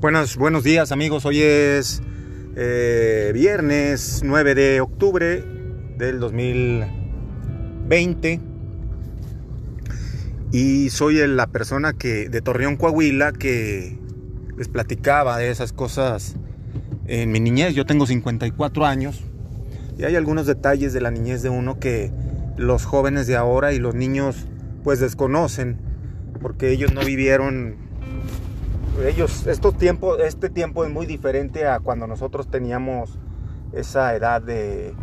Buenos, buenos días amigos, hoy es eh, viernes 9 de octubre del 2020 y soy la persona que de Torreón, Coahuila, que les platicaba de esas cosas en mi niñez. Yo tengo 54 años. Y hay algunos detalles de la niñez de uno que los jóvenes de ahora y los niños pues desconocen porque ellos no vivieron ellos, estos tiempos, este tiempo es muy diferente a cuando nosotros teníamos esa edad de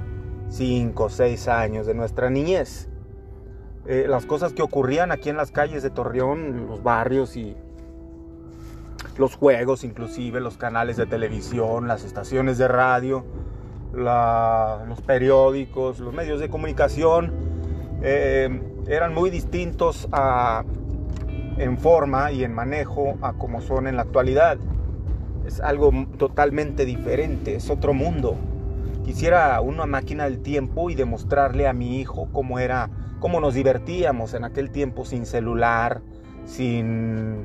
5 o 6 años de nuestra niñez. Eh, las cosas que ocurrían aquí en las calles de Torreón, los barrios y los juegos, inclusive los canales de televisión, las estaciones de radio, los periódicos, los medios de comunicación, eh, eran muy distintos a en forma y en manejo a como son en la actualidad. Es algo totalmente diferente, es otro mundo. Quisiera una máquina del tiempo y demostrarle a mi hijo cómo era, cómo nos divertíamos en aquel tiempo sin celular, sin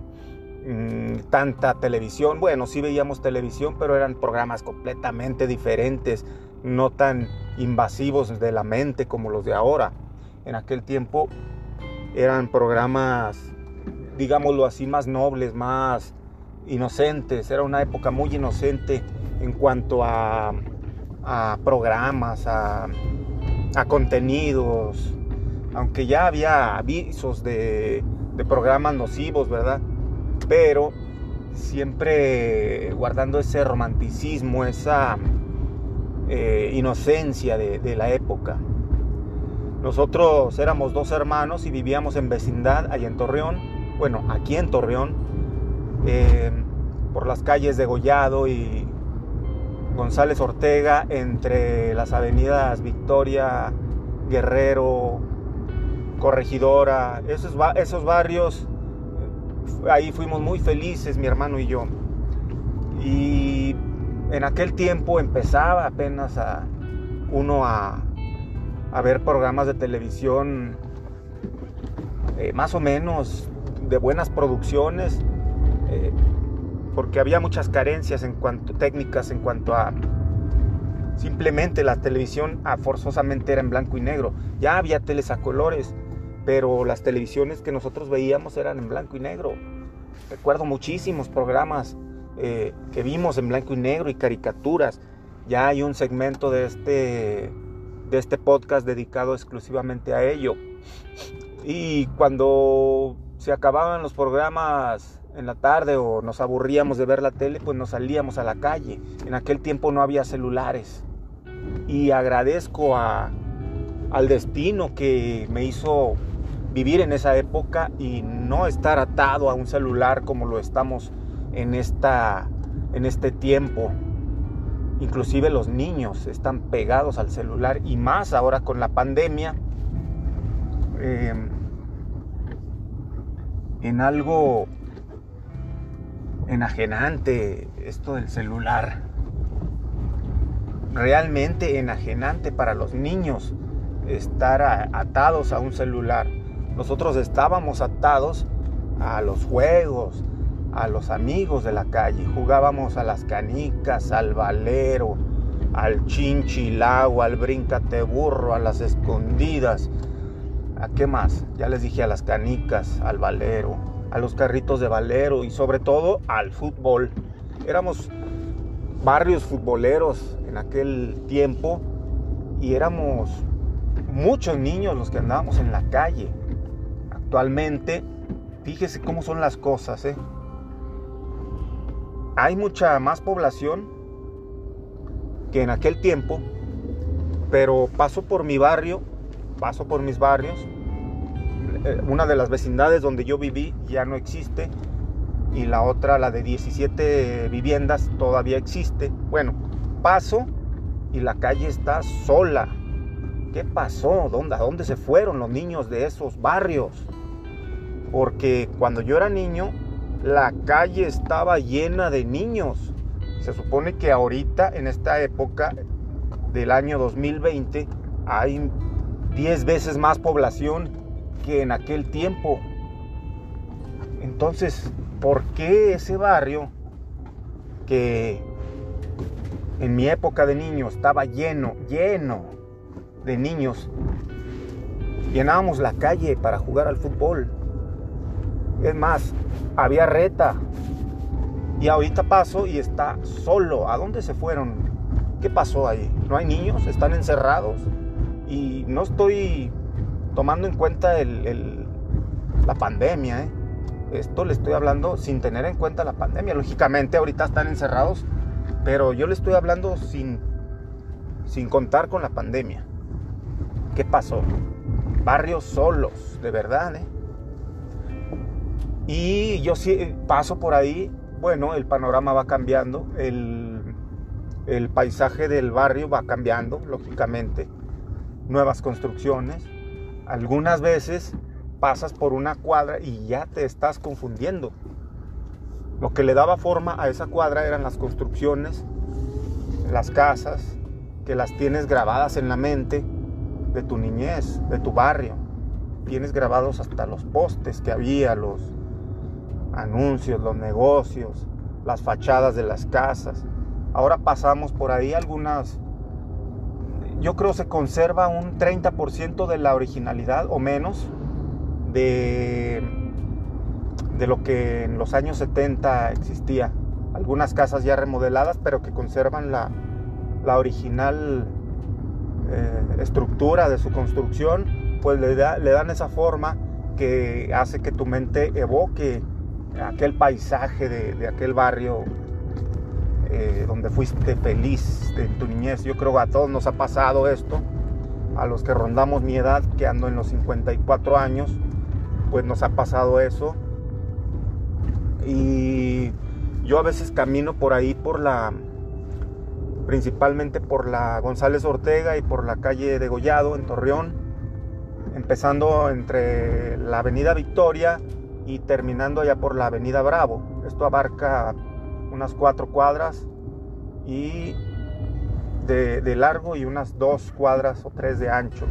mm, tanta televisión. Bueno, sí veíamos televisión, pero eran programas completamente diferentes, no tan invasivos de la mente como los de ahora. En aquel tiempo eran programas digámoslo así, más nobles, más inocentes. Era una época muy inocente en cuanto a, programas, a, contenidos, aunque ya había avisos de, programas nocivos, ¿verdad? Pero siempre guardando ese romanticismo, esa eh, inocencia de, de, la época. Nosotros éramos dos hermanos y vivíamos en vecindad, allá en Torreón, bueno, aquí en Torreón, eh, por las calles de Gollado y González Ortega, entre las avenidas Victoria, Guerrero, Corregidora, esos, esos barrios, ahí fuimos muy felices, mi hermano y yo. Y en aquel tiempo empezaba apenas a uno a, ver programas de televisión eh, más o menos de buenas producciones, eh, porque había muchas carencias en cuanto técnicas, en cuanto a simplemente la televisión a, ah, forzosamente era en blanco y negro. Ya había teles a colores, pero las televisiones que nosotros veíamos eran en blanco y negro. Recuerdo muchísimos programas eh, que vimos en blanco y negro y caricaturas. Ya hay un segmento de este, de este podcast dedicado exclusivamente a ello. Y cuando se acababan los programas en la tarde o nos aburríamos de ver la tele, pues nos salíamos a la calle. En aquel tiempo no había celulares. Y agradezco al destino que me hizo vivir en esa época y no estar atado a un celular como lo estamos en, esta, en este tiempo. Inclusive los niños están pegados al celular y más ahora con la pandemia. Eh, en algo enajenante esto del celular. Realmente enajenante para los niños estar atados a un celular. Nosotros estábamos atados a los juegos, a los amigos de la calle. Jugábamos a las canicas, al valero, al chinchilagua, al brincate burro, a las escondidas, ¿A qué más? Ya les dije a las canicas, al valero, a los carritos de valero y sobre todo al fútbol. Éramos barrios futboleros en aquel tiempo y éramos muchos niños los que andábamos en la calle. Actualmente, fíjese cómo son las cosas, ¿eh? Hay mucha más población que en aquel tiempo, pero paso por mi barrio paso por mis barrios. Eh, una de las vecindades donde yo viví ya no existe y la otra, la de 17 viviendas, todavía existe. Bueno, paso y la calle está sola. ¿Qué pasó? ¿Dónde, ¿A dónde se fueron los niños de esos barrios? Porque cuando yo era niño, la calle estaba llena de niños. Se supone que ahorita, en esta época del año 2020, hay 10 veces más población que en aquel tiempo. Entonces, ¿por qué ese barrio que en mi época de niño estaba lleno, lleno de niños. Llenábamos la calle para jugar al fútbol. Es más, había reta. Y ahorita paso y está solo. ¿A dónde se fueron? ¿Qué pasó ahí? ¿No hay niños? ¿Están encerrados? Y no estoy tomando en cuenta la pandemia. ¿eh? Esto le estoy hablando sin tener en cuenta la pandemia. Lógicamente ahorita están encerrados, pero yo le estoy hablando sin, sin contar con la pandemia. ¿Qué pasó? Barrios solos, de verdad. ¿eh? Y yo sí paso por ahí, bueno, el panorama va cambiando, el paisaje del barrio va cambiando, lógicamente. Nuevas construcciones. Algunas veces pasas por una cuadra y ya te estás confundiendo. Lo que le daba forma a esa cuadra eran las construcciones, las casas, que las tienes grabadas en la mente de tu niñez, de tu barrio. Tienes grabados hasta los postes que había, los anuncios, los negocios, las fachadas de las casas. Ahora pasamos por ahí algunas yo creo se conserva un 30% de la originalidad o menos de, de lo que en los años 70 existía. Algunas casas ya remodeladas, pero que conservan la, la original eh, estructura de su construcción, pues le, le dan esa forma que hace que tu mente evoque aquel paisaje de, de aquel barrio eh, donde fuiste feliz en tu niñez. Yo creo que a todos nos ha pasado esto, a los que rondamos mi edad, que ando en los 54 años, pues nos ha pasado eso. Y yo a veces camino por ahí, por la, principalmente por la González Ortega y por la calle de Gollado en Torreón, empezando entre la avenida Victoria y terminando allá por la avenida Bravo. Esto abarca unas cuatro cuadras y de, largo y unas dos cuadras o tres de ancho,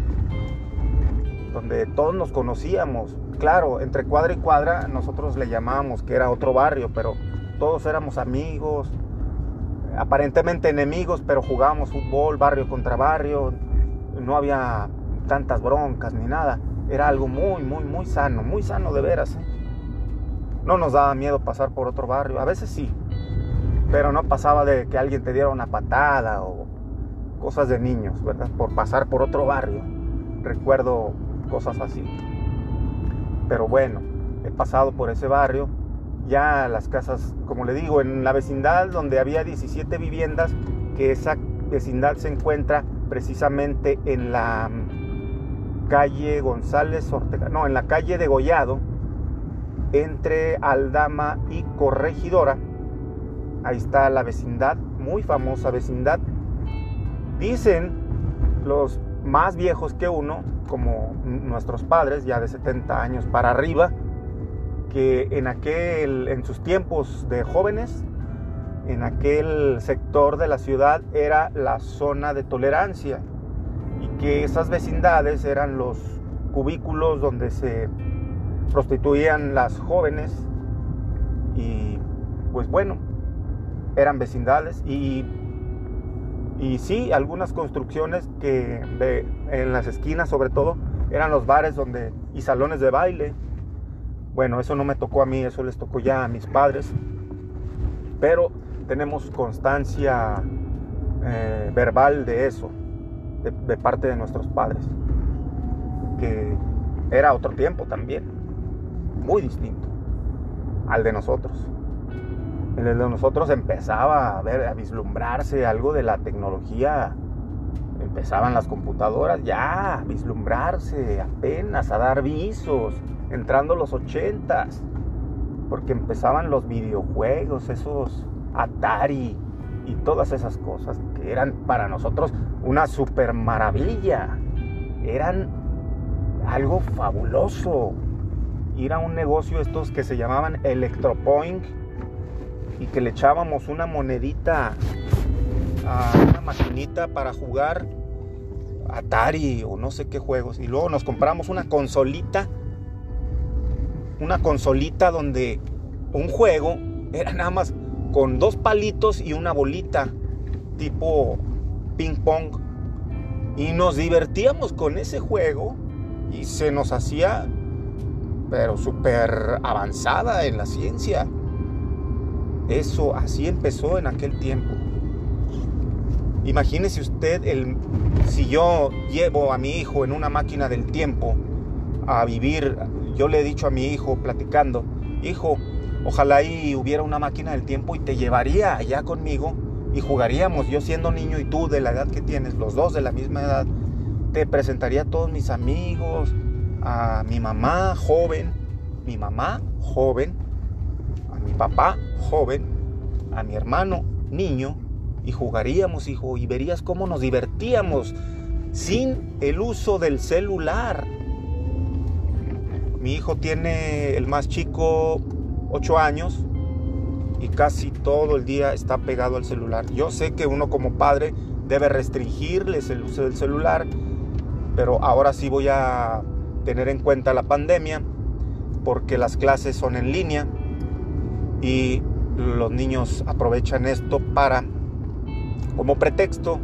donde todos nos conocíamos. Claro, entre cuadra y cuadra nosotros le llamábamos que era otro barrio, pero todos éramos amigos, aparentemente enemigos, pero jugábamos fútbol barrio contra barrio, no había tantas broncas ni nada. Era algo muy, muy, muy sano, muy sano de veras. No nos daba miedo pasar por otro barrio, a veces sí, pero no pasaba de que alguien te diera una patada o cosas de niños, ¿verdad? Por pasar por otro barrio. Recuerdo cosas así. Pero bueno, he pasado por ese barrio. Ya las casas, como le digo, en la vecindad donde había 17 viviendas, que esa vecindad se encuentra precisamente en la calle González Ortega, no, en la calle de Gollado, entre Aldama y Corregidora Ahí está la vecindad, muy famosa vecindad. Dicen los más viejos que uno, como nuestros padres, ya de 70 años para arriba, que en aquel, en sus tiempos de jóvenes, en aquel sector de la ciudad era la zona de tolerancia y que esas vecindades eran los cubículos donde se prostituían las jóvenes y pues bueno, eran vecindades y, y sí, algunas construcciones que en las esquinas sobre todo eran los bares donde, y salones de baile. Bueno, eso no me tocó a mí, eso les tocó ya a mis padres. Pero tenemos constancia eh, verbal de eso, de, de parte de nuestros padres. Que era otro tiempo también, muy distinto al de nosotros el de nosotros empezaba a ver, a vislumbrarse algo de la tecnología. Empezaban las computadoras ya a vislumbrarse, apenas a dar visos, entrando los ochentas, porque empezaban los videojuegos, esos Atari y todas esas cosas que eran para nosotros una super maravilla. Eran algo fabuloso. Ir a un negocio estos que se llamaban Electropoint y que le echábamos una monedita a una maquinita para jugar Atari o no sé qué juegos. Y luego nos compramos una consolita, una consolita donde un juego era nada más con dos palitos y una bolita tipo ping pong. Y nos divertíamos con ese juego y se nos hacía, pero súper avanzada en la ciencia. Eso así empezó en aquel tiempo. Imagínese usted el, si yo llevo a mi hijo en una máquina del tiempo a vivir, yo le he dicho a mi hijo platicando, hijo, ojalá ahí hubiera una máquina del tiempo y te llevaría allá conmigo y jugaríamos, yo siendo niño y tú de la edad que tienes, los dos de la misma edad, te presentaría a todos mis amigos, a mi mamá joven, mi mamá joven, papá joven, a mi hermano niño, y jugaríamos, hijo, y verías cómo nos divertíamos sin el uso del celular. Mi hijo tiene el más chico 8 años y casi todo el día está pegado al celular. Yo sé que uno como padre debe restringirles el uso del celular, pero ahora sí voy a tener en cuenta la pandemia porque las clases son en línea y los niños aprovechan esto para como pretexto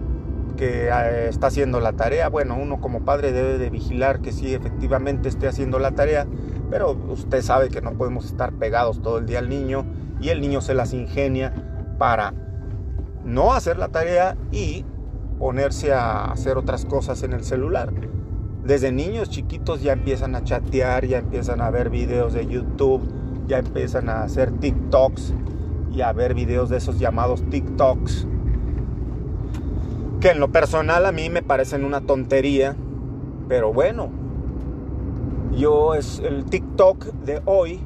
que eh, está haciendo la tarea. Bueno, uno como padre debe de vigilar que sí efectivamente esté haciendo la tarea, pero usted sabe que no podemos estar pegados todo el día al niño y el niño se las ingenia para no hacer la tarea y ponerse a hacer otras cosas en el celular. Desde niños chiquitos ya empiezan a chatear, ya empiezan a ver videos de YouTube, ya empiezan a hacer TikToks y a ver videos de esos llamados TikToks que en lo personal a mí me parecen una tontería, pero bueno, yo es el TikTok de hoy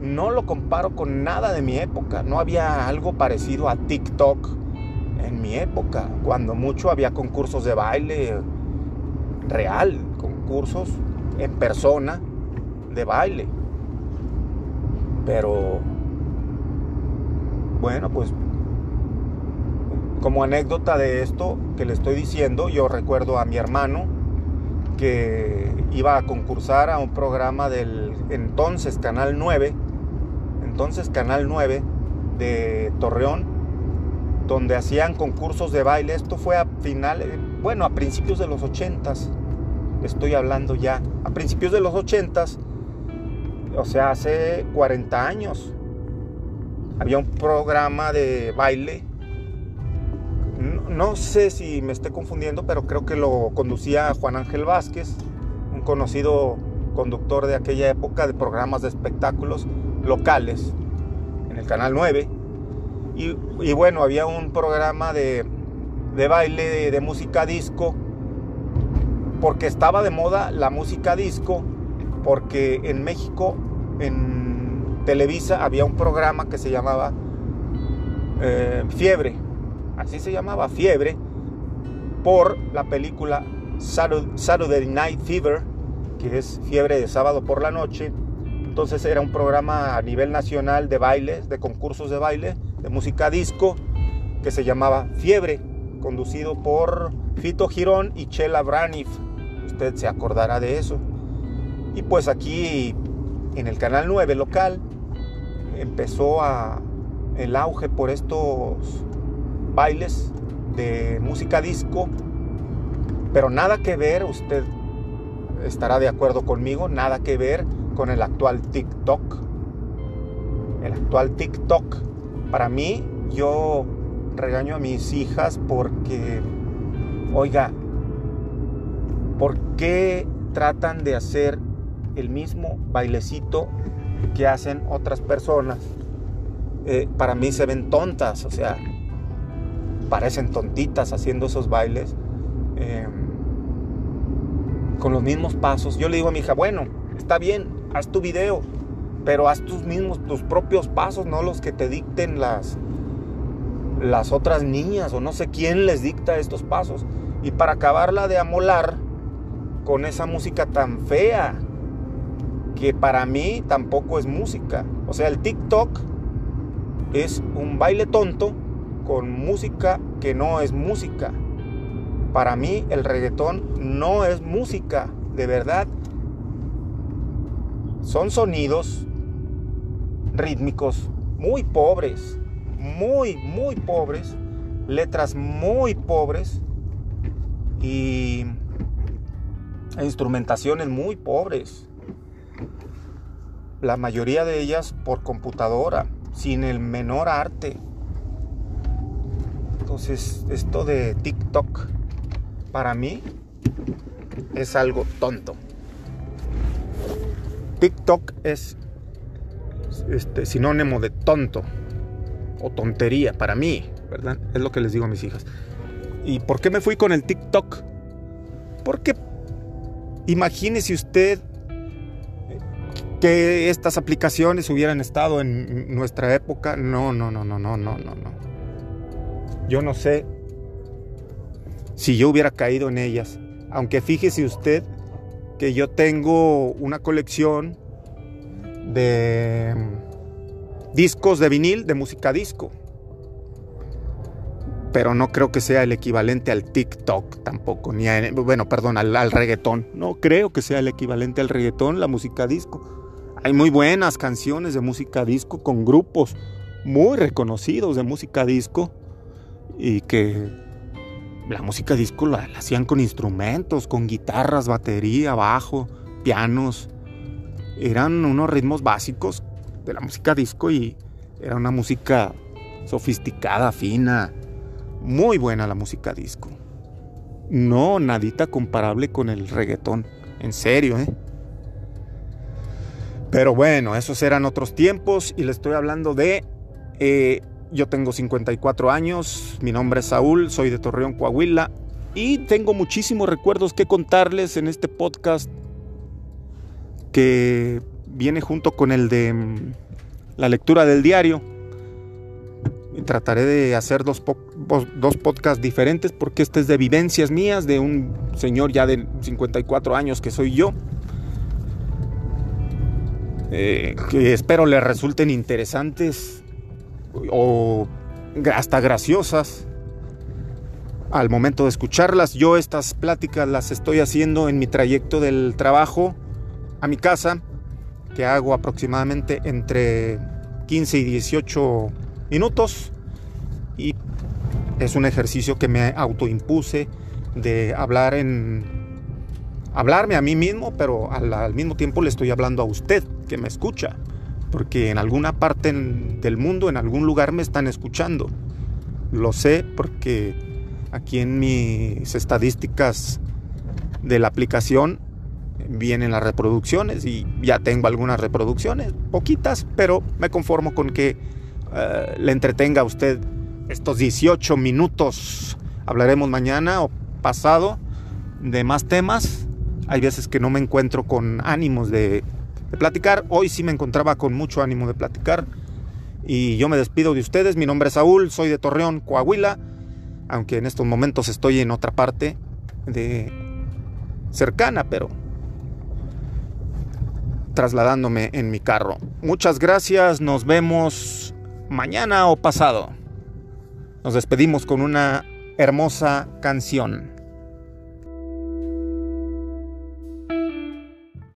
no lo comparo con nada de mi época, no había algo parecido a TikTok en mi época, cuando mucho había concursos de baile real, concursos en persona de baile. Pero bueno, pues como anécdota de esto que le estoy diciendo, yo recuerdo a mi hermano que iba a concursar a un programa del entonces Canal 9, entonces Canal 9 de Torreón, donde hacían concursos de baile. Esto fue a finales, bueno, a principios de los 80s, estoy hablando ya, a principios de los 80s, o sea, hace 40 años, había un programa de baile no sé si me estoy confundiendo, pero creo que lo conducía Juan Ángel Vázquez, un conocido conductor de aquella época de programas de espectáculos locales en el Canal 9. Y, bueno, había un programa de, baile de, música disco, porque estaba de moda la música disco, porque en México, en Televisa, había un programa que se llamaba eh, Fiebre así se llamaba, Fiebre, por la película Saturday Night Fever, que es Fiebre de sábado por la noche. Entonces era un programa a nivel nacional de bailes, de concursos de baile, de música disco, que se llamaba Fiebre, conducido por Fito Girón y Chela Braniff. Usted se acordará de eso. Y pues aquí en el canal 9 local empezó a el auge por estos bailes de música disco, pero nada que ver, usted estará de acuerdo conmigo, nada que ver con el actual TikTok. El actual TikTok, para mí, yo regaño a mis hijas porque, oiga, ¿por qué tratan de hacer el mismo bailecito que hacen otras personas? Eh, para mí se ven tontas, o sea, parecen tontitas haciendo esos bailes em, con los mismos pasos. Yo le digo a mi hija, bueno, está bien, haz tu video, pero haz tus mismos, tus propios pasos, no los que te dicten las, las otras niñas o no sé quién les dicta estos pasos. Y para acabarla de amolar con esa música tan fea, que para mí tampoco es música. O sea, el TikTok es un baile tonto con música que no es música. Para mí el reggaetón no es música, de verdad. Son sonidos rítmicos muy pobres, muy, muy pobres, letras muy pobres y instrumentaciones muy pobres. La mayoría de ellas por computadora, sin el menor arte. Entonces, esto de TikTok, para mí, es algo tonto. TikTok es este, sinónimo de tonto o tontería para mí, ¿verdad? Es lo que les digo a mis hijas. ¿Y por qué me fui con el TikTok? Porque imagínese usted que estas aplicaciones hubieran estado en nuestra época. No, no, no, no, no, no, no, no. Yo no sé si yo hubiera caído en ellas. Aunque fíjese usted que yo tengo una colección de discos de vinil de música disco. Pero no creo que sea el equivalente al TikTok tampoco, ni bueno, perdón, al, al reggaetón. No creo que sea el equivalente al reggaetón, la música disco. Hay muy buenas canciones de música disco con grupos muy reconocidos de música disco y que la música disco la, hacían con instrumentos, con guitarras, batería, bajo, pianos. Eran unos ritmos básicos de la música disco y era una música sofisticada, fina, muy buena la música disco. No, nadita comparable con el reggaetón. En serio, ¿eh? Pero bueno, esos eran otros tiempos y le estoy hablando de... Eh, yo tengo 54 años, mi nombre es Saúl, soy de Torreón, Coahuila y tengo muchísimos recuerdos que contarles en este podcast que viene junto con el de mm, la lectura del diario. Trataré de hacer dos, dos podcasts diferentes porque este es de vivencias mías de un señor ya de 54 años que soy yo. Eh, que espero les resulten interesantes o hasta graciosas al momento de escucharlas. Yo estas pláticas las estoy haciendo en mi trayecto del trabajo a mi casa, que hago aproximadamente entre 15 y 18 minutos. Y es un ejercicio que me autoimpuse de hablar en hablarme a mí mismo, pero al, mismo tiempo le estoy hablando a usted que me escucha, porque en alguna parte del mundo, en algún lugar me están escuchando. Lo sé porque aquí en mis estadísticas de la aplicación vienen las reproducciones y ya tengo algunas reproducciones, poquitas, pero me conformo con que eh, le entretenga a usted estos 18 minutos. Hablaremos mañana o pasado de más temas hay veces que no me encuentro con ánimos de, platicar. Hoy sí me encontraba con mucho ánimo de platicar. Y yo me despido de ustedes. Mi nombre es Saúl, soy de Torreón, Coahuila. Aunque en estos momentos estoy en otra parte de cercana, pero trasladándome en mi carro. Muchas gracias, nos vemos mañana o pasado. Nos despedimos con una hermosa canción.